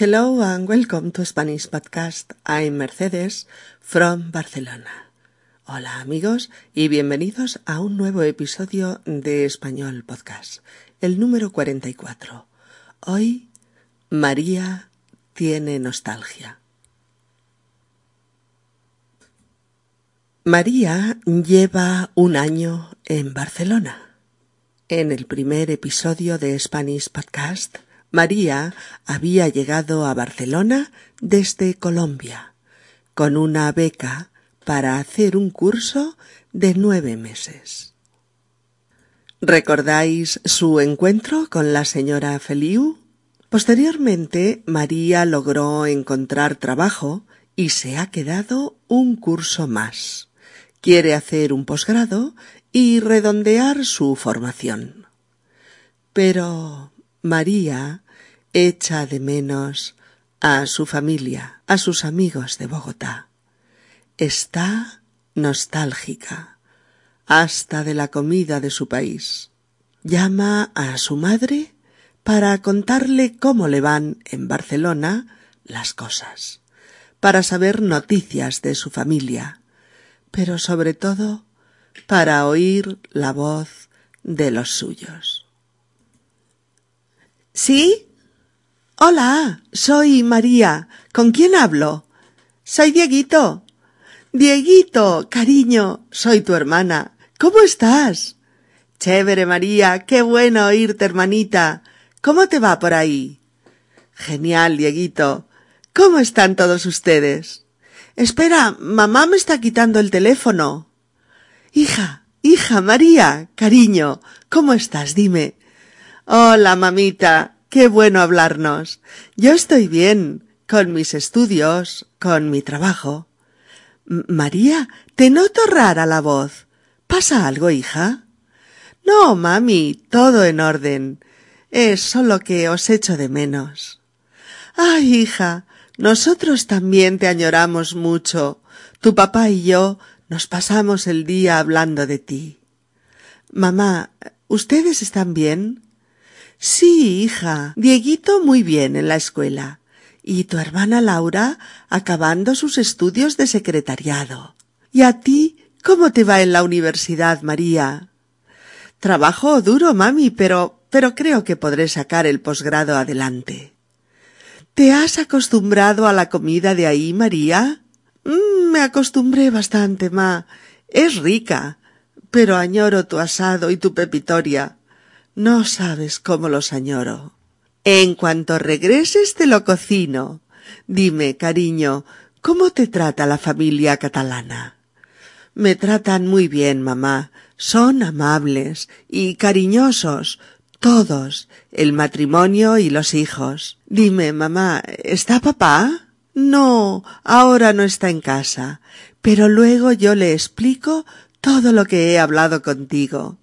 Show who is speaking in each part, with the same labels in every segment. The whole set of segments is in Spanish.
Speaker 1: Hello and welcome to Spanish Podcast. I'm Mercedes from Barcelona. Hola amigos y bienvenidos a un nuevo episodio de Español Podcast, el número 44. Hoy María tiene nostalgia. María lleva un año en Barcelona. En el primer episodio de Spanish Podcast, María había llegado a Barcelona desde Colombia, con una beca para hacer un curso de nueve meses. ¿Recordáis su encuentro con la señora Feliu? Posteriormente, María logró encontrar trabajo y se ha quedado un curso más. Quiere hacer un posgrado y redondear su formación. Pero María echa de menos a su familia, a sus amigos de Bogotá. Está nostálgica, hasta de la comida de su país. Llama a su madre para contarle cómo le van en Barcelona las cosas, para saber noticias de su familia, pero sobre todo para oír la voz de los suyos. ¿Sí? Hola, soy María. ¿Con quién hablo? Soy Dieguito. Dieguito, cariño, soy tu hermana. ¿Cómo estás? Chévere, María, qué bueno oírte, hermanita. ¿Cómo te va por ahí? Genial, Dieguito. ¿Cómo están todos ustedes? Espera, mamá me está quitando el teléfono. Hija, hija, María, cariño, ¿cómo estás? Dime. Hola, mamita, qué bueno hablarnos. Yo estoy bien, con mis estudios, con mi trabajo. María, te noto rara la voz. ¿Pasa algo, hija? No, mami, todo en orden. Es solo que os echo de menos. Ay, hija, nosotros también te añoramos mucho. Tu papá y yo nos pasamos el día hablando de ti. Mamá, ¿ustedes están bien? Sí, hija. Dieguito muy bien en la escuela. Y tu hermana Laura acabando sus estudios de secretariado. ¿Y a ti cómo te va en la universidad, María? Trabajo duro, mami, pero pero creo que podré sacar el posgrado adelante. ¿Te has acostumbrado a la comida de ahí, María? Mm, me acostumbré bastante, ma. Es rica, pero añoro tu asado y tu pepitoria. No sabes cómo los añoro. En cuanto regreses te lo cocino. Dime, cariño, ¿cómo te trata la familia catalana? Me tratan muy bien, mamá. Son amables y cariñosos, todos, el matrimonio y los hijos. Dime, mamá, ¿está papá? No, ahora no está en casa, pero luego yo le explico todo lo que he hablado contigo.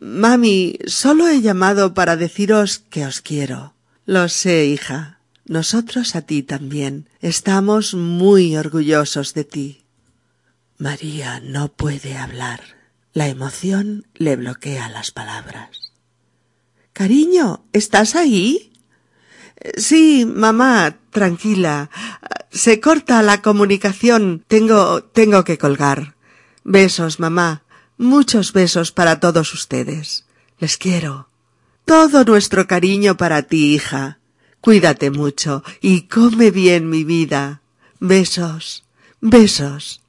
Speaker 1: Mami, solo he llamado para deciros que os quiero. Lo sé, hija. Nosotros a ti también. Estamos muy orgullosos de ti. María no puede hablar. La emoción le bloquea las palabras. Cariño, ¿estás ahí? Sí, mamá, tranquila. Se corta la comunicación. Tengo tengo que colgar. Besos, mamá. Muchos besos para todos ustedes. Les quiero. Todo nuestro cariño para ti, hija. Cuídate mucho y come bien, mi vida. Besos. Besos.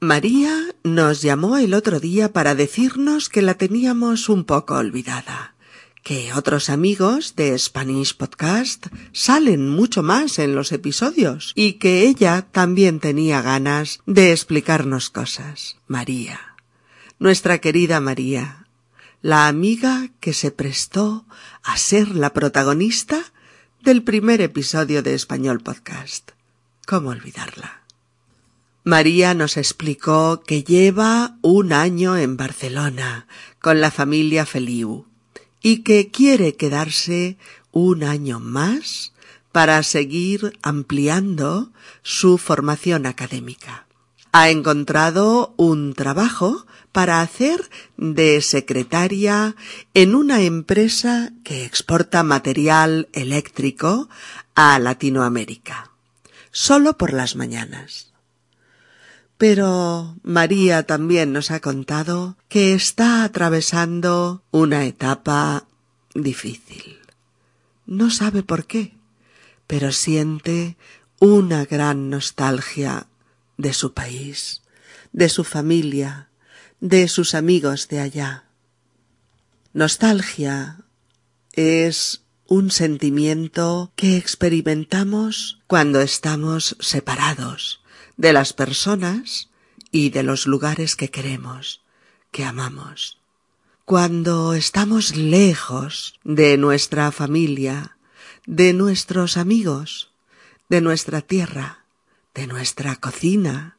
Speaker 1: María nos llamó el otro día para decirnos que la teníamos un poco olvidada, que otros amigos de Spanish Podcast salen mucho más en los episodios y que ella también tenía ganas de explicarnos cosas. María, nuestra querida María, la amiga que se prestó a ser la protagonista del primer episodio de Español Podcast. ¿Cómo olvidarla? María nos explicó que lleva un año en Barcelona con la familia Feliu y que quiere quedarse un año más para seguir ampliando su formación académica. Ha encontrado un trabajo para hacer de secretaria en una empresa que exporta material eléctrico a Latinoamérica, solo por las mañanas. Pero María también nos ha contado que está atravesando una etapa difícil. No sabe por qué, pero siente una gran nostalgia de su país, de su familia, de sus amigos de allá. Nostalgia es un sentimiento que experimentamos cuando estamos separados de las personas y de los lugares que queremos, que amamos. Cuando estamos lejos de nuestra familia, de nuestros amigos, de nuestra tierra, de nuestra cocina,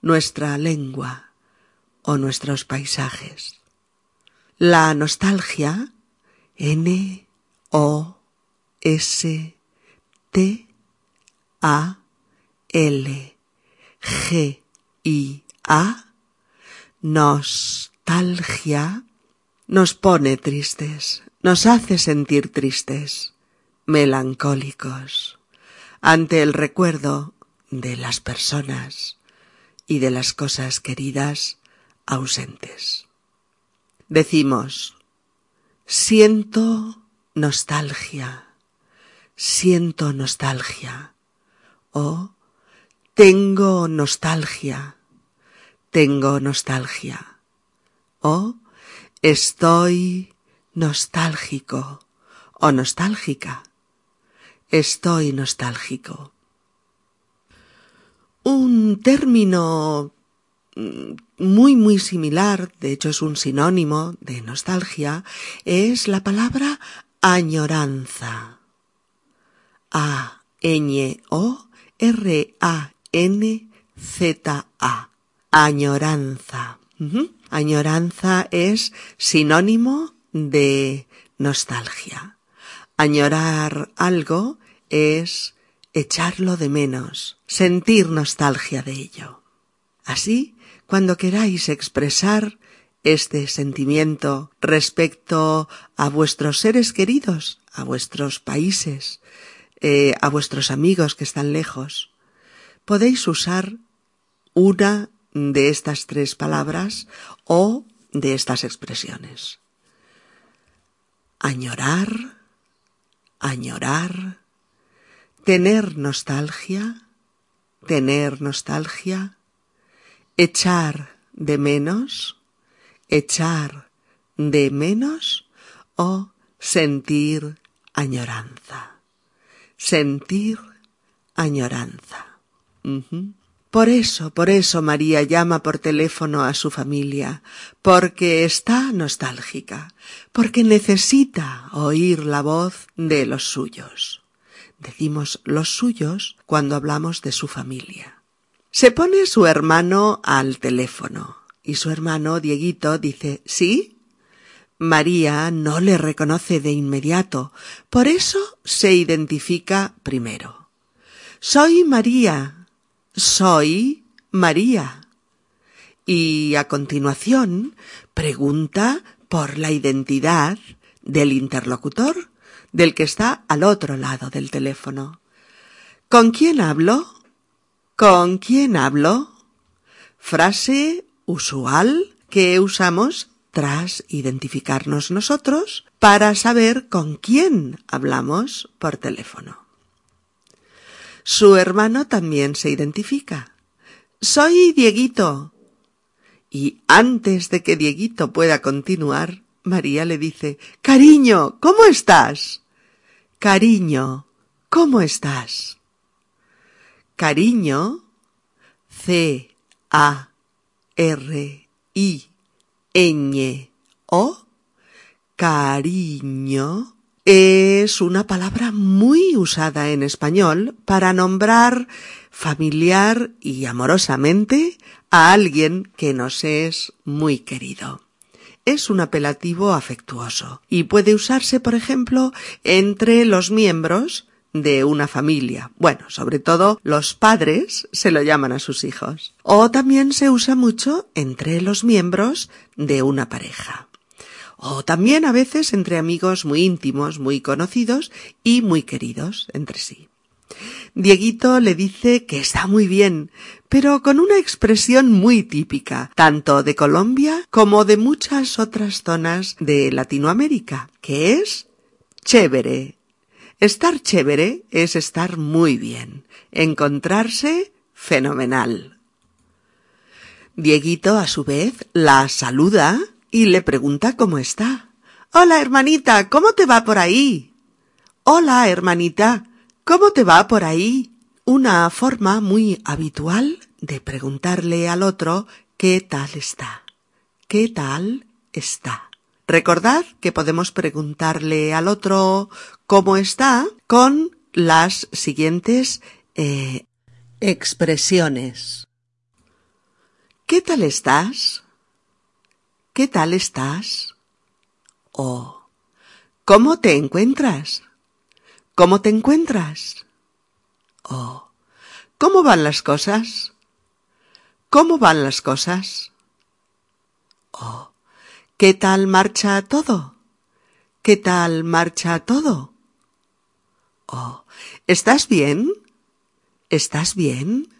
Speaker 1: nuestra lengua o nuestros paisajes. La nostalgia, N O S T A L G I A nostalgia nos pone tristes, nos hace sentir tristes, melancólicos, ante el recuerdo de las personas y de las cosas queridas ausentes. Decimos, siento nostalgia, siento nostalgia, o tengo nostalgia, tengo nostalgia, o estoy nostálgico. O nostálgica, estoy nostálgico. Un término mm, muy muy similar, de hecho es un sinónimo de nostalgia, es la palabra añoranza. A N O R A N Z A. Añoranza. Añoranza es sinónimo de nostalgia. Añorar algo es echarlo de menos, sentir nostalgia de ello. Así, cuando queráis expresar este sentimiento respecto a vuestros seres queridos, a vuestros países, eh, a vuestros amigos que están lejos, podéis usar una de estas tres palabras o de estas expresiones. Añorar, añorar, tener nostalgia, tener nostalgia, echar de menos, echar de menos o sentir añoranza, sentir añoranza. Por eso, por eso María llama por teléfono a su familia, porque está nostálgica, porque necesita oír la voz de los suyos. Decimos los suyos cuando hablamos de su familia. Se pone su hermano al teléfono y su hermano Dieguito dice ¿Sí? María no le reconoce de inmediato, por eso se identifica primero. Soy María, soy María. Y a continuación pregunta por la identidad del interlocutor del que está al otro lado del teléfono. ¿Con quién hablo? ¿Con quién hablo? Frase usual que usamos tras identificarnos nosotros para saber con quién hablamos por teléfono. Su hermano también se identifica. Soy Dieguito. Y antes de que Dieguito pueda continuar, María le dice Cariño, ¿cómo estás? Cariño, ¿cómo estás? Cariño, C A R I N O, cariño, es una palabra muy usada en español para nombrar familiar y amorosamente a alguien que nos es muy querido es un apelativo afectuoso y puede usarse, por ejemplo, entre los miembros de una familia. Bueno, sobre todo los padres se lo llaman a sus hijos. O también se usa mucho entre los miembros de una pareja. O también a veces entre amigos muy íntimos, muy conocidos y muy queridos entre sí. Dieguito le dice que está muy bien, pero con una expresión muy típica, tanto de Colombia como de muchas otras zonas de Latinoamérica, que es chévere. Estar chévere es estar muy bien, encontrarse fenomenal. Dieguito, a su vez, la saluda y le pregunta cómo está. Hola, hermanita, ¿cómo te va por ahí? Hola, hermanita, ¿Cómo te va por ahí? Una forma muy habitual de preguntarle al otro qué tal está. ¿Qué tal está? Recordad que podemos preguntarle al otro cómo está con las siguientes eh, expresiones. ¿Qué tal estás? ¿Qué tal estás? O ¿Cómo te encuentras? ¿Cómo te encuentras? Oh, ¿cómo van las cosas? ¿Cómo van las cosas? Oh, ¿qué tal marcha todo? ¿Qué tal marcha todo? Oh, ¿estás bien? ¿Estás bien?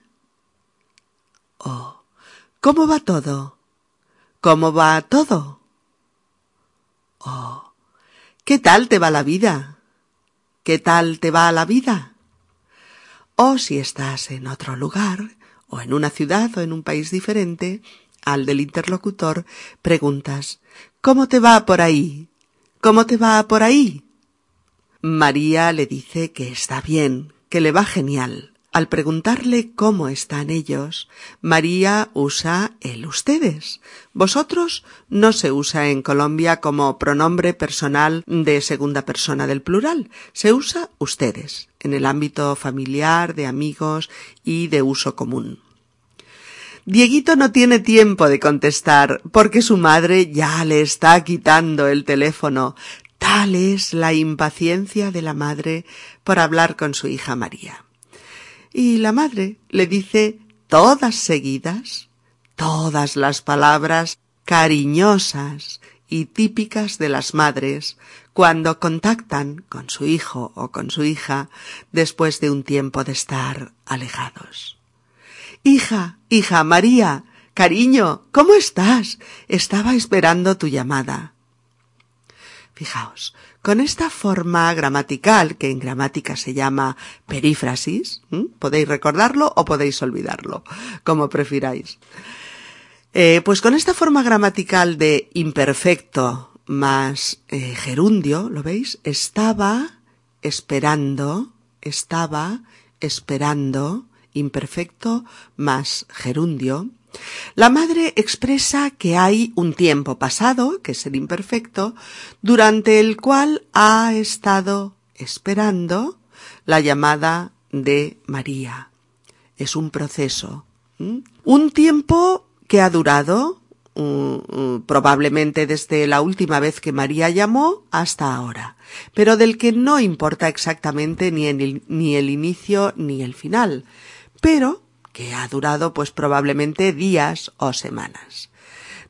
Speaker 1: Oh, ¿cómo va todo? ¿Cómo va todo? Oh, ¿qué tal te va la vida? ¿Qué tal te va la vida? O si estás en otro lugar, o en una ciudad o en un país diferente, al del interlocutor preguntas ¿Cómo te va por ahí? ¿Cómo te va por ahí? María le dice que está bien, que le va genial. Al preguntarle cómo están ellos, María usa el ustedes. Vosotros no se usa en Colombia como pronombre personal de segunda persona del plural, se usa ustedes en el ámbito familiar, de amigos y de uso común. Dieguito no tiene tiempo de contestar porque su madre ya le está quitando el teléfono. Tal es la impaciencia de la madre por hablar con su hija María y la madre le dice todas seguidas todas las palabras cariñosas y típicas de las madres cuando contactan con su hijo o con su hija después de un tiempo de estar alejados. Hija, hija María, cariño, ¿cómo estás? Estaba esperando tu llamada. Fijaos, con esta forma gramatical, que en gramática se llama perífrasis, podéis recordarlo o podéis olvidarlo, como prefiráis. Eh, pues con esta forma gramatical de imperfecto más eh, gerundio, ¿lo veis? Estaba esperando, estaba esperando, imperfecto más gerundio, la madre expresa que hay un tiempo pasado, que es el imperfecto, durante el cual ha estado esperando la llamada de María. Es un proceso. Un tiempo que ha durado probablemente desde la última vez que María llamó hasta ahora, pero del que no importa exactamente ni el inicio ni el final. Pero que ha durado pues probablemente días o semanas.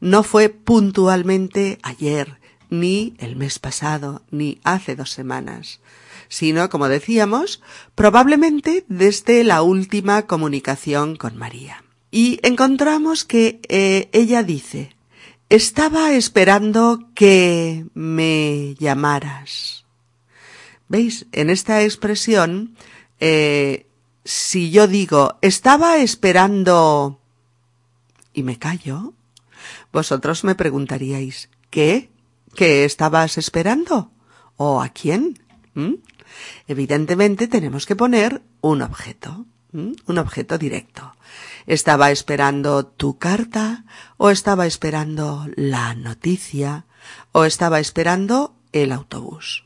Speaker 1: No fue puntualmente ayer, ni el mes pasado, ni hace dos semanas, sino, como decíamos, probablemente desde la última comunicación con María. Y encontramos que eh, ella dice, estaba esperando que me llamaras. ¿Veis? En esta expresión eh, si yo digo estaba esperando y me callo, vosotros me preguntaríais ¿qué? ¿Qué estabas esperando? ¿O a quién? Evidentemente tenemos que poner un objeto, un objeto directo. ¿Estaba esperando tu carta? ¿O estaba esperando la noticia? ¿O estaba esperando el autobús?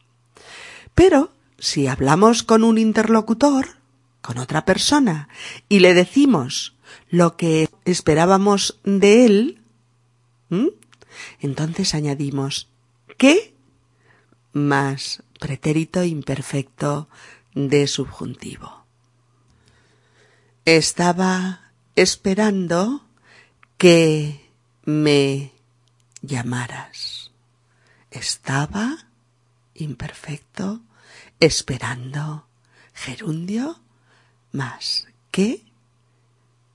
Speaker 1: Pero si hablamos con un interlocutor, con otra persona y le decimos lo que esperábamos de él, entonces añadimos que más pretérito imperfecto de subjuntivo. Estaba esperando que me llamaras. Estaba imperfecto esperando gerundio más que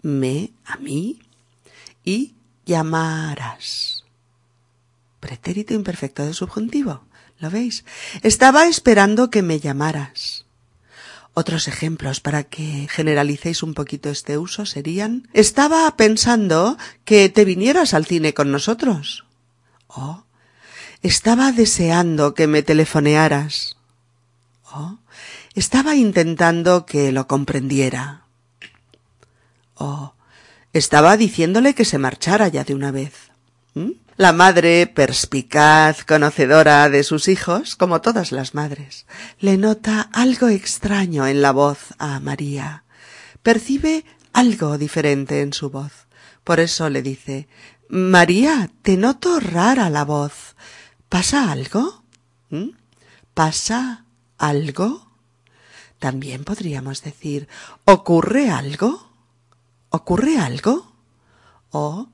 Speaker 1: me a mí y llamarás. Pretérito imperfecto de subjuntivo. ¿Lo veis? Estaba esperando que me llamaras. Otros ejemplos para que generalicéis un poquito este uso serían estaba pensando que te vinieras al cine con nosotros. O estaba deseando que me telefonearas. O estaba intentando que lo comprendiera. O estaba diciéndole que se marchara ya de una vez. ¿Mm? La madre, perspicaz, conocedora de sus hijos, como todas las madres, le nota algo extraño en la voz a María. Percibe algo diferente en su voz. Por eso le dice María, te noto rara la voz. ¿Pasa algo? ¿Mm? ¿Pasa algo? También podríamos decir ¿ocurre algo? ¿Ocurre algo? ¿O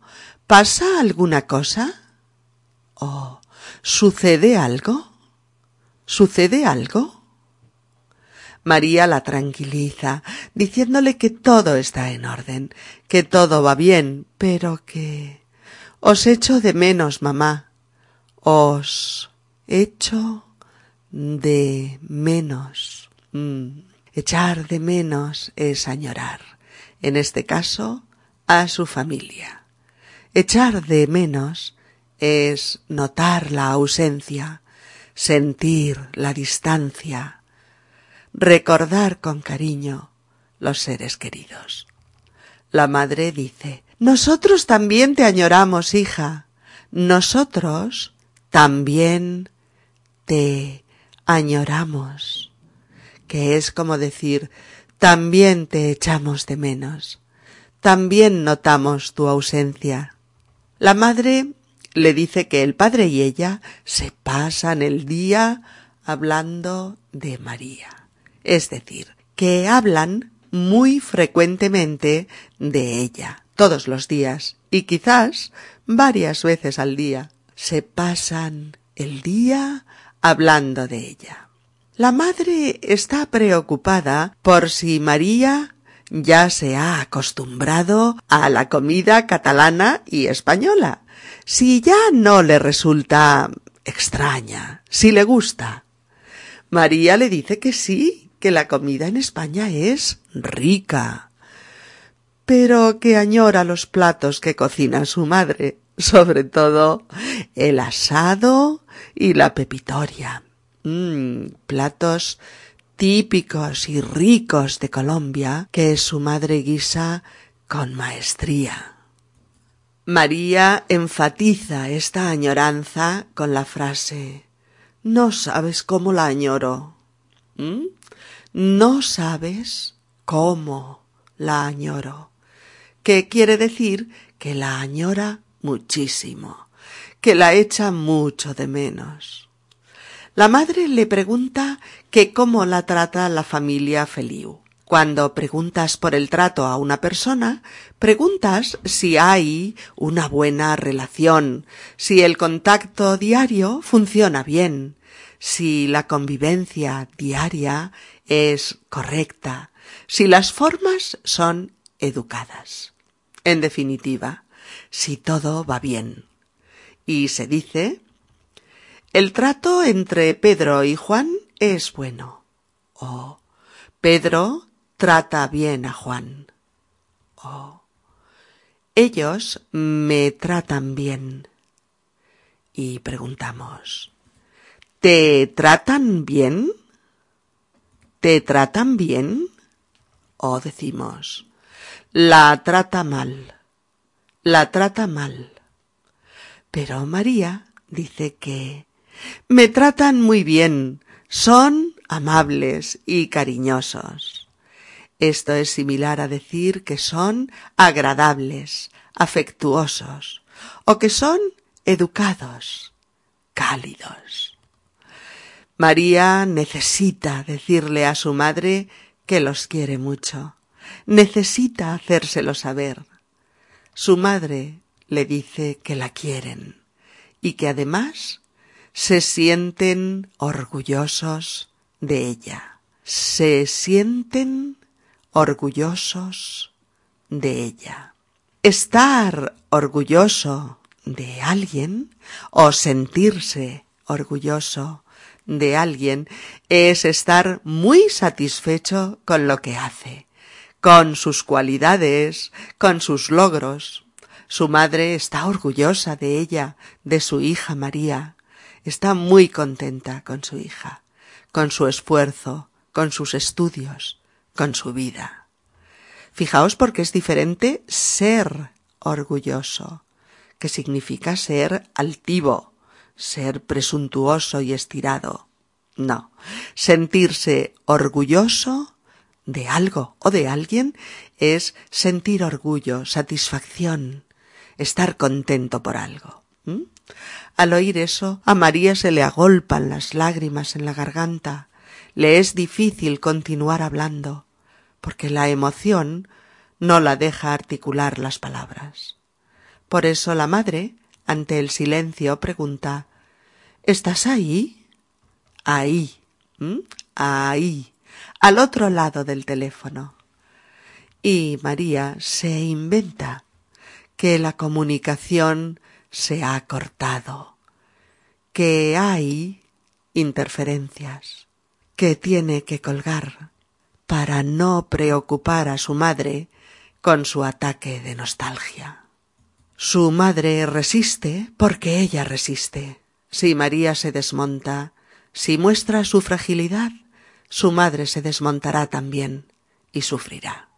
Speaker 1: ¿Pasa alguna cosa? ¿O sucede algo? ¿Sucede algo? María la tranquiliza, diciéndole que todo está en orden, que todo va bien, pero que... Os echo de menos, mamá. Os echo de menos. Mm. Echar de menos es añorar, en este caso, a su familia. Echar de menos es notar la ausencia, sentir la distancia, recordar con cariño los seres queridos. La madre dice, nosotros también te añoramos, hija. Nosotros también te añoramos. Que es como decir, también te echamos de menos. También notamos tu ausencia. La madre le dice que el padre y ella se pasan el día hablando de María. Es decir, que hablan muy frecuentemente de ella, todos los días, y quizás varias veces al día. Se pasan el día hablando de ella. La madre está preocupada por si María ya se ha acostumbrado a la comida catalana y española. Si ya no le resulta extraña, si le gusta. María le dice que sí, que la comida en España es rica, pero que añora los platos que cocina su madre, sobre todo el asado y la pepitoria. Mmm, platos típicos y ricos de Colombia que su madre guisa con maestría. María enfatiza esta añoranza con la frase No sabes cómo la añoro. ¿Mm? No sabes cómo la añoro. ¿Qué quiere decir que la añora muchísimo, que la echa mucho de menos. La madre le pregunta que cómo la trata la familia Feliu. Cuando preguntas por el trato a una persona, preguntas si hay una buena relación, si el contacto diario funciona bien, si la convivencia diaria es correcta, si las formas son educadas. En definitiva, si todo va bien. Y se dice el trato entre Pedro y Juan es bueno. Oh, Pedro trata bien a Juan. Oh, ellos me tratan bien. Y preguntamos, ¿te tratan bien? ¿Te tratan bien? O decimos, la trata mal, la trata mal. Pero María dice que me tratan muy bien, son amables y cariñosos. Esto es similar a decir que son agradables, afectuosos, o que son educados, cálidos. María necesita decirle a su madre que los quiere mucho. Necesita hacérselo saber. Su madre le dice que la quieren y que además se sienten orgullosos de ella. Se sienten orgullosos de ella. Estar orgulloso de alguien o sentirse orgulloso de alguien es estar muy satisfecho con lo que hace, con sus cualidades, con sus logros. Su madre está orgullosa de ella, de su hija María. Está muy contenta con su hija, con su esfuerzo, con sus estudios, con su vida. Fijaos porque es diferente ser orgulloso, que significa ser altivo, ser presuntuoso y estirado. No, sentirse orgulloso de algo o de alguien es sentir orgullo, satisfacción, estar contento por algo. Al oír eso, a María se le agolpan las lágrimas en la garganta. Le es difícil continuar hablando, porque la emoción no la deja articular las palabras. Por eso la madre, ante el silencio, pregunta ¿Estás ahí? Ahí. Ahí. Al otro lado del teléfono. Y María se inventa que la comunicación se ha cortado, que hay interferencias, que tiene que colgar para no preocupar a su madre con su ataque de nostalgia. Su madre resiste porque ella resiste. Si María se desmonta, si muestra su fragilidad, su madre se desmontará también y sufrirá.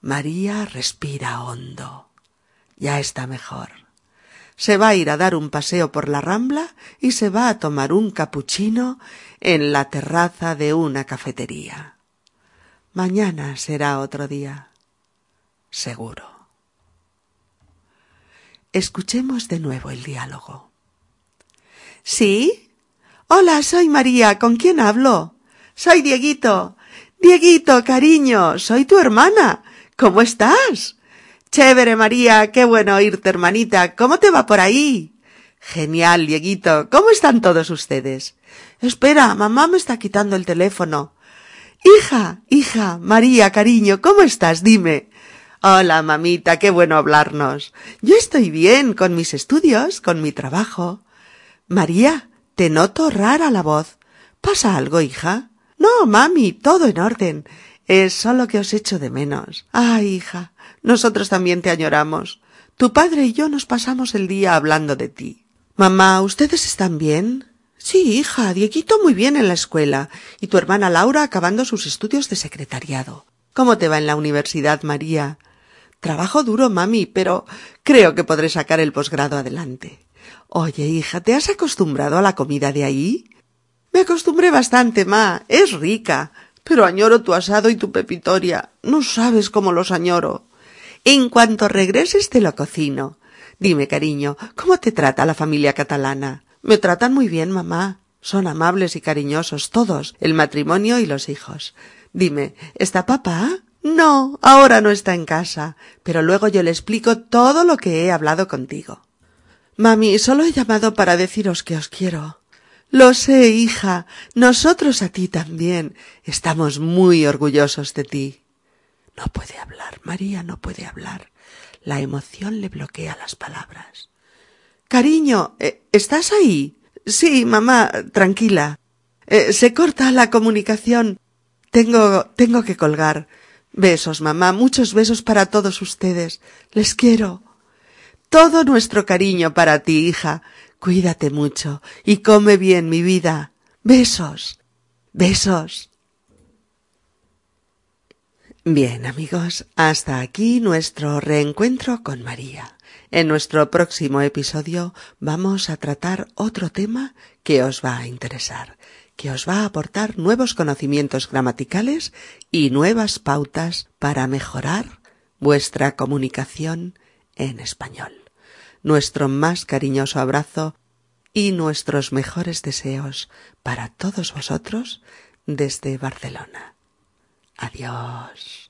Speaker 1: María respira hondo. Ya está mejor. Se va a ir a dar un paseo por la rambla y se va a tomar un capuchino en la terraza de una cafetería. Mañana será otro día. Seguro. Escuchemos de nuevo el diálogo. ¿Sí? Hola, soy María. ¿Con quién hablo? Soy Dieguito. Dieguito, cariño, soy tu hermana. ¿Cómo estás? Chévere, María, qué bueno oírte, hermanita. ¿Cómo te va por ahí? Genial, Dieguito. ¿Cómo están todos ustedes? Espera, mamá me está quitando el teléfono. Hija, hija, María, cariño, ¿cómo estás? Dime. Hola, mamita, qué bueno hablarnos. Yo estoy bien con mis estudios, con mi trabajo. María, te noto rara la voz. ¿Pasa algo, hija? No, mami, todo en orden. Es solo que os echo de menos. Ah, hija, nosotros también te añoramos. Tu padre y yo nos pasamos el día hablando de ti. Mamá, ¿ustedes están bien? Sí, hija, Dieguito muy bien en la escuela y tu hermana Laura acabando sus estudios de secretariado. ¿Cómo te va en la universidad, María? Trabajo duro, mami, pero creo que podré sacar el posgrado adelante. Oye, hija, ¿te has acostumbrado a la comida de ahí? Me acostumbré bastante, ma. Es rica. Pero añoro tu asado y tu pepitoria. No sabes cómo los añoro. En cuanto regreses te lo cocino. Dime, cariño, ¿cómo te trata la familia catalana? Me tratan muy bien, mamá. Son amables y cariñosos todos, el matrimonio y los hijos. Dime, ¿está papá? No, ahora no está en casa, pero luego yo le explico todo lo que he hablado contigo. Mami, solo he llamado para deciros que os quiero. Lo sé, hija. Nosotros a ti también. Estamos muy orgullosos de ti. No puede hablar, María no puede hablar. La emoción le bloquea las palabras. Cariño, eh, ¿estás ahí? Sí, mamá, tranquila. Eh, se corta la comunicación. Tengo, tengo que colgar. Besos, mamá, muchos besos para todos ustedes. Les quiero. Todo nuestro cariño para ti, hija. Cuídate mucho y come bien, mi vida. Besos. Besos. Bien, amigos, hasta aquí nuestro reencuentro con María. En nuestro próximo episodio vamos a tratar otro tema que os va a interesar que os va a aportar nuevos conocimientos gramaticales y nuevas pautas para mejorar vuestra comunicación en español. Nuestro más cariñoso abrazo y nuestros mejores deseos para todos vosotros desde Barcelona. Adiós.